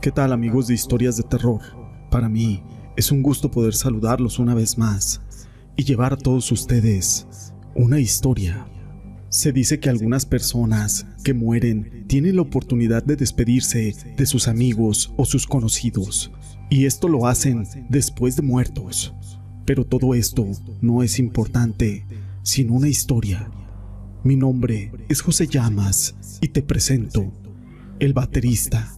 ¿Qué tal amigos de historias de terror? Para mí es un gusto poder saludarlos una vez más y llevar a todos ustedes una historia. Se dice que algunas personas que mueren tienen la oportunidad de despedirse de sus amigos o sus conocidos, y esto lo hacen después de muertos. Pero todo esto no es importante, sino una historia. Mi nombre es José Llamas y te presento El baterista.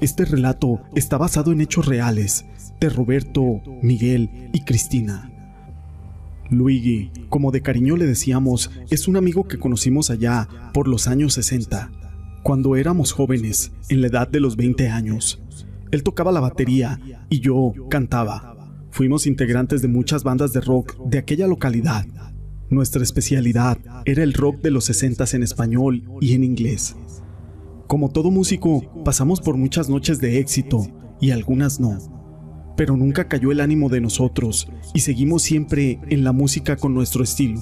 Este relato está basado en hechos reales de Roberto, Miguel y Cristina. Luigi, como de cariño le decíamos, es un amigo que conocimos allá por los años 60, cuando éramos jóvenes, en la edad de los 20 años. Él tocaba la batería y yo cantaba. Fuimos integrantes de muchas bandas de rock de aquella localidad. Nuestra especialidad era el rock de los 60 en español y en inglés. Como todo músico, pasamos por muchas noches de éxito y algunas no. Pero nunca cayó el ánimo de nosotros y seguimos siempre en la música con nuestro estilo.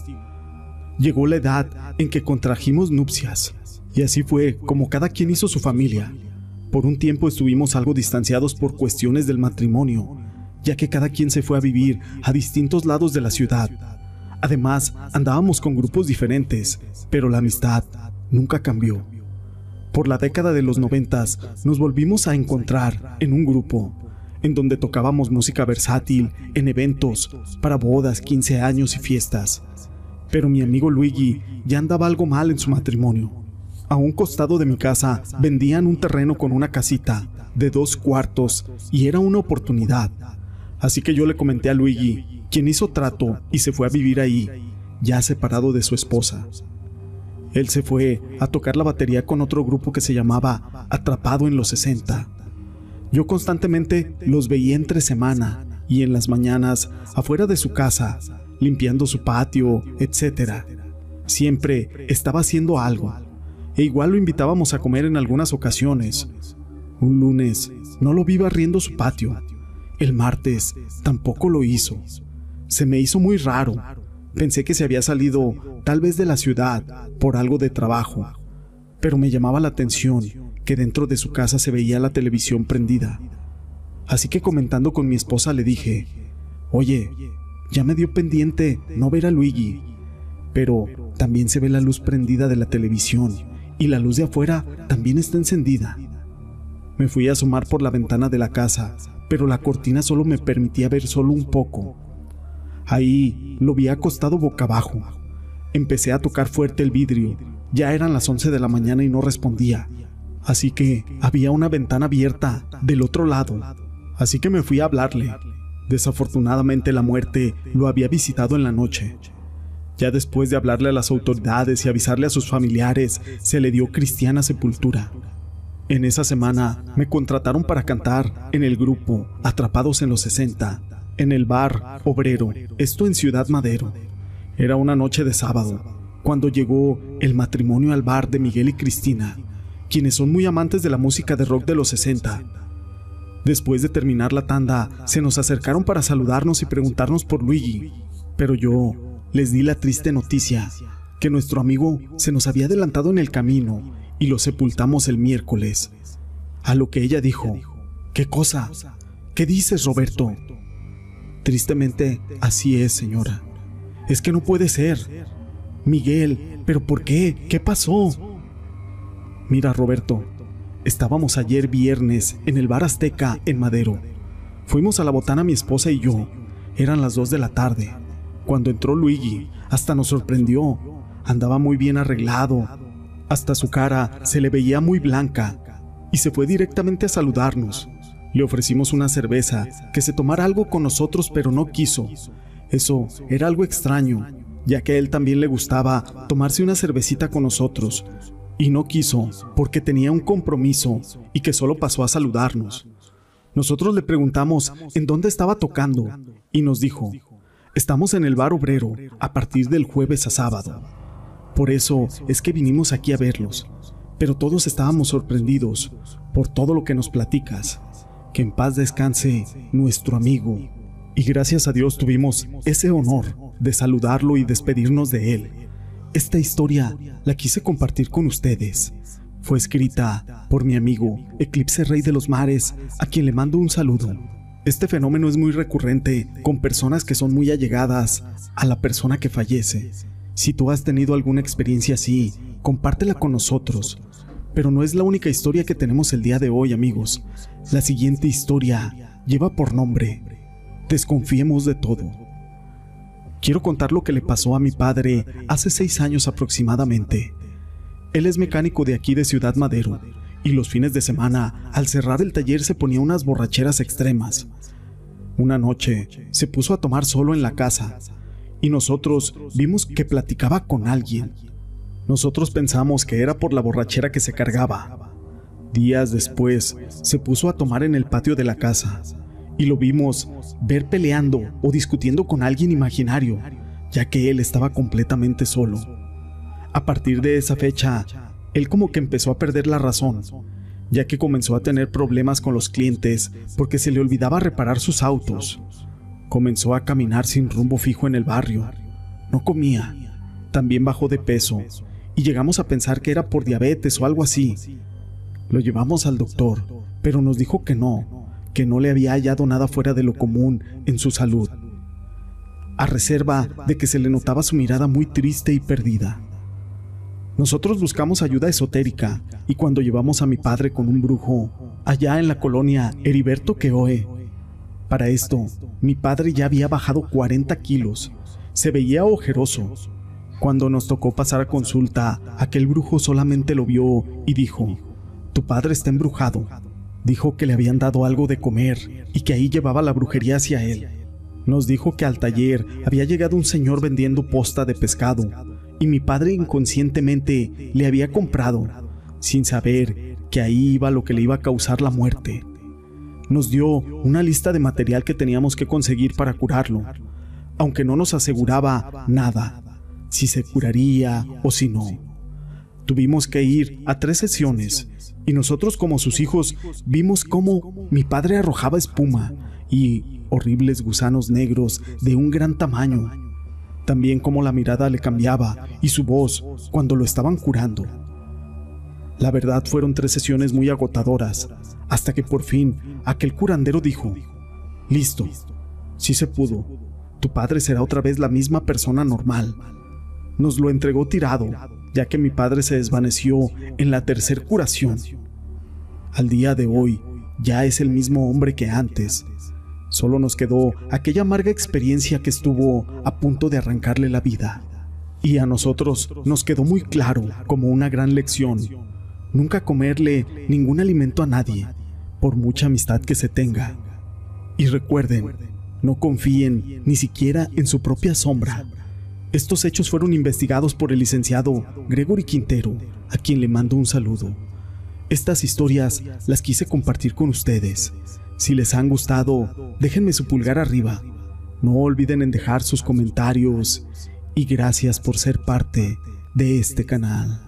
Llegó la edad en que contrajimos nupcias y así fue como cada quien hizo su familia. Por un tiempo estuvimos algo distanciados por cuestiones del matrimonio, ya que cada quien se fue a vivir a distintos lados de la ciudad. Además, andábamos con grupos diferentes, pero la amistad nunca cambió. Por la década de los noventas nos volvimos a encontrar en un grupo, en donde tocábamos música versátil en eventos para bodas, 15 años y fiestas. Pero mi amigo Luigi ya andaba algo mal en su matrimonio. A un costado de mi casa vendían un terreno con una casita de dos cuartos y era una oportunidad. Así que yo le comenté a Luigi, quien hizo trato y se fue a vivir ahí, ya separado de su esposa. Él se fue a tocar la batería con otro grupo que se llamaba Atrapado en los 60. Yo constantemente los veía entre semana y en las mañanas afuera de su casa, limpiando su patio, etc. Siempre estaba haciendo algo. E igual lo invitábamos a comer en algunas ocasiones. Un lunes no lo vi barriendo su patio. El martes tampoco lo hizo. Se me hizo muy raro. Pensé que se había salido tal vez de la ciudad por algo de trabajo, pero me llamaba la atención que dentro de su casa se veía la televisión prendida. Así que comentando con mi esposa le dije, oye, ya me dio pendiente no ver a Luigi, pero también se ve la luz prendida de la televisión y la luz de afuera también está encendida. Me fui a asomar por la ventana de la casa, pero la cortina solo me permitía ver solo un poco. Ahí lo vi acostado boca abajo. Empecé a tocar fuerte el vidrio. Ya eran las 11 de la mañana y no respondía. Así que había una ventana abierta del otro lado. Así que me fui a hablarle. Desafortunadamente la muerte lo había visitado en la noche. Ya después de hablarle a las autoridades y avisarle a sus familiares, se le dio cristiana sepultura. En esa semana me contrataron para cantar en el grupo Atrapados en los 60, en el bar Obrero, esto en Ciudad Madero. Era una noche de sábado, cuando llegó el matrimonio al bar de Miguel y Cristina, quienes son muy amantes de la música de rock de los 60. Después de terminar la tanda, se nos acercaron para saludarnos y preguntarnos por Luigi, pero yo les di la triste noticia que nuestro amigo se nos había adelantado en el camino y lo sepultamos el miércoles. A lo que ella dijo, ¿qué cosa? ¿Qué dices, Roberto? Tristemente, así es, señora. Es que no puede ser. Miguel, ¿pero por qué? ¿Qué pasó? Mira, Roberto, estábamos ayer viernes en el bar Azteca en Madero. Fuimos a la botana mi esposa y yo. Eran las dos de la tarde. Cuando entró Luigi, hasta nos sorprendió. Andaba muy bien arreglado. Hasta su cara se le veía muy blanca. Y se fue directamente a saludarnos. Le ofrecimos una cerveza, que se tomara algo con nosotros, pero no quiso. Eso era algo extraño, ya que a él también le gustaba tomarse una cervecita con nosotros, y no quiso porque tenía un compromiso y que solo pasó a saludarnos. Nosotros le preguntamos en dónde estaba tocando y nos dijo, estamos en el bar obrero a partir del jueves a sábado. Por eso es que vinimos aquí a verlos, pero todos estábamos sorprendidos por todo lo que nos platicas. Que en paz descanse nuestro amigo. Y gracias a Dios tuvimos ese honor de saludarlo y despedirnos de él. Esta historia la quise compartir con ustedes, Fue escrita por mi amigo Eclipse Rey de los Mares, a quien le mando un saludo. Este fenómeno es muy recurrente con personas que son muy allegadas a la persona que fallece. Si tú has tenido alguna experiencia así, compártela con nosotros. Pero no es la única historia que tenemos el día de hoy, amigos. La siguiente historia lleva por nombre Desconfiemos de todo. Quiero contar lo que le pasó a mi padre hace seis años aproximadamente. Él es mecánico de aquí de Ciudad Madero y los fines de semana, al cerrar el taller, se ponía unas borracheras extremas. Una noche se puso a tomar solo en la casa y nosotros vimos que platicaba con alguien. Nosotros pensamos que era por la borrachera que se cargaba. Días después, se puso a tomar en el patio de la casa y lo vimos ver peleando o discutiendo con alguien imaginario, ya que él estaba completamente solo. A partir de esa fecha, él como que empezó a perder la razón, ya que comenzó a tener problemas con los clientes porque se le olvidaba reparar sus autos. Comenzó a caminar sin rumbo fijo en el barrio. No comía. También bajó de peso y llegamos a pensar que era por diabetes o algo así. Lo llevamos al doctor, pero nos dijo que no, que no le había hallado nada fuera de lo común en su salud, a reserva de que se le notaba su mirada muy triste y perdida. Nosotros buscamos ayuda esotérica y cuando llevamos a mi padre con un brujo allá en la colonia Heriberto Queoe, para esto mi padre ya había bajado 40 kilos, se veía ojeroso. Cuando nos tocó pasar a consulta, aquel brujo solamente lo vio y dijo, tu padre está embrujado. Dijo que le habían dado algo de comer y que ahí llevaba la brujería hacia él. Nos dijo que al taller había llegado un señor vendiendo posta de pescado y mi padre inconscientemente le había comprado, sin saber que ahí iba lo que le iba a causar la muerte. Nos dio una lista de material que teníamos que conseguir para curarlo, aunque no nos aseguraba nada, si se curaría o si no. Tuvimos que ir a tres sesiones y nosotros como sus hijos vimos cómo mi padre arrojaba espuma y horribles gusanos negros de un gran tamaño también cómo la mirada le cambiaba y su voz cuando lo estaban curando. La verdad fueron tres sesiones muy agotadoras, hasta que por fin aquel curandero dijo, listo, sí se pudo, tu padre será otra vez la misma persona normal. Nos lo entregó tirado, ya que mi padre se desvaneció en la tercer curación. Al día de hoy, ya es el mismo hombre que antes, Solo nos quedó aquella amarga experiencia que estuvo a punto de arrancarle la vida. Y a nosotros nos quedó muy claro, como una gran lección, nunca comerle ningún alimento a nadie, por mucha amistad que se tenga. Y recuerden, no confíen ni siquiera en su propia sombra. Estos hechos fueron investigados por el licenciado Gregory Quintero, a quien le mando un saludo. Estas historias las quise compartir con ustedes si les han gustado, déjenme su pulgar arriba. No olviden en dejar sus comentarios y gracias por ser parte de este canal.